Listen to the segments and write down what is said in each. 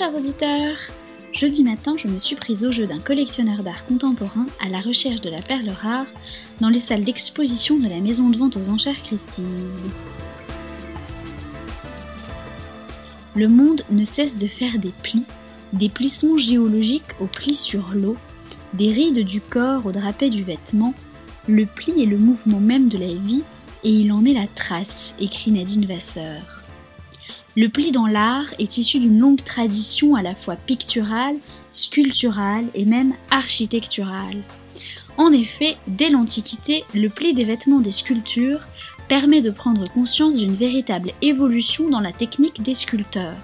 Chers auditeurs Jeudi matin, je me suis prise au jeu d'un collectionneur d'art contemporain à la recherche de la perle rare dans les salles d'exposition de la maison de vente aux enchères Christie's. Le monde ne cesse de faire des plis, des plissements géologiques aux plis sur l'eau, des rides du corps au drapé du vêtement. Le pli est le mouvement même de la vie et il en est la trace, écrit Nadine Vasseur. Le pli dans l'art est issu d'une longue tradition à la fois picturale, sculpturale et même architecturale. En effet, dès l'Antiquité, le pli des vêtements des sculptures permet de prendre conscience d'une véritable évolution dans la technique des sculpteurs.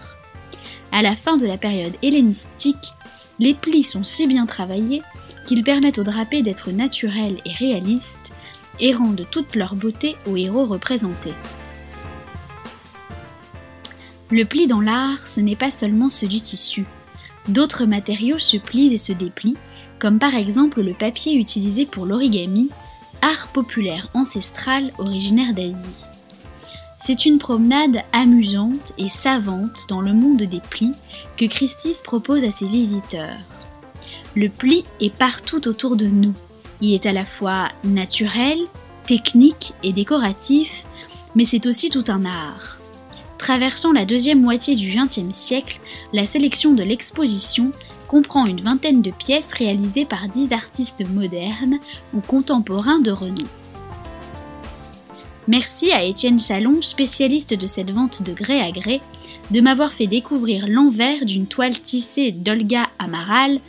À la fin de la période hellénistique, les plis sont si bien travaillés qu'ils permettent aux drapés d'être naturels et réalistes et rendent toute leur beauté aux héros représentés. Le pli dans l'art, ce n'est pas seulement ceux du tissu. D'autres matériaux se plient et se déplient, comme par exemple le papier utilisé pour l'origami, art populaire ancestral originaire d'Asie. C'est une promenade amusante et savante dans le monde des plis que Christie's propose à ses visiteurs. Le pli est partout autour de nous. Il est à la fois naturel, technique et décoratif, mais c'est aussi tout un art. Traversant la deuxième moitié du XXe siècle, la sélection de l'exposition comprend une vingtaine de pièces réalisées par dix artistes modernes ou contemporains de renom. Merci à Étienne Salon, spécialiste de cette vente de gré à gré, de m'avoir fait découvrir l'envers d'une toile tissée d'Olga Amaral,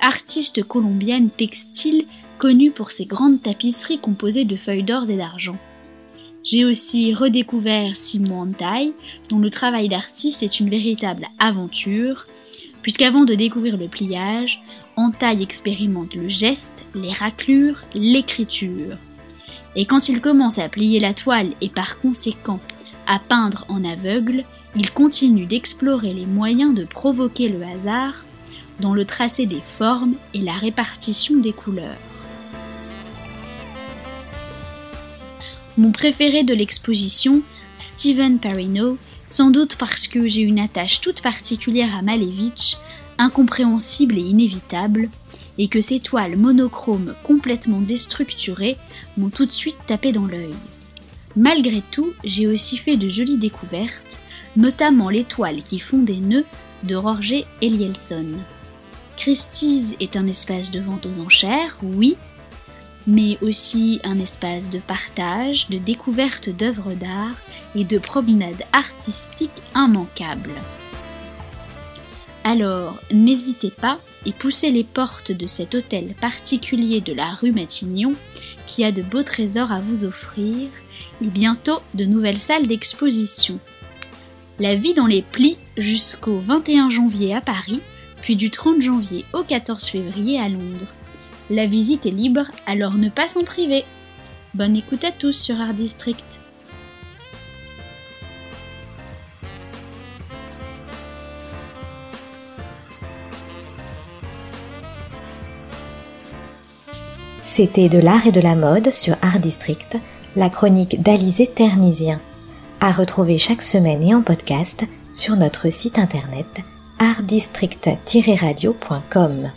artiste colombienne textile connue pour ses grandes tapisseries composées de feuilles d'or et d'argent. J'ai aussi redécouvert Simon Antaille, dont le travail d'artiste est une véritable aventure, puisqu'avant de découvrir le pliage, Antaille expérimente le geste, les raclures, l'écriture. Et quand il commence à plier la toile et par conséquent à peindre en aveugle, il continue d'explorer les moyens de provoquer le hasard dans le tracé des formes et la répartition des couleurs. Mon préféré de l'exposition, Steven Perino, sans doute parce que j'ai une attache toute particulière à Malevich, incompréhensible et inévitable, et que ses toiles monochromes complètement déstructurées m'ont tout de suite tapé dans l'œil. Malgré tout, j'ai aussi fait de jolies découvertes, notamment les toiles qui font des nœuds de Roger Elielson. Christie's est un espace de vente aux enchères, oui, mais aussi un espace de partage, de découverte d'œuvres d'art et de promenade artistique immanquable. Alors, n'hésitez pas et poussez les portes de cet hôtel particulier de la rue Matignon qui a de beaux trésors à vous offrir et bientôt de nouvelles salles d'exposition. La vie dans les plis jusqu'au 21 janvier à Paris, puis du 30 janvier au 14 février à Londres. La visite est libre, alors ne pas s'en priver. Bonne écoute à tous sur Art District. C'était de l'art et de la mode sur Art District, la chronique d'Alizé Ternisien. À retrouver chaque semaine et en podcast sur notre site internet artdistrict-radio.com.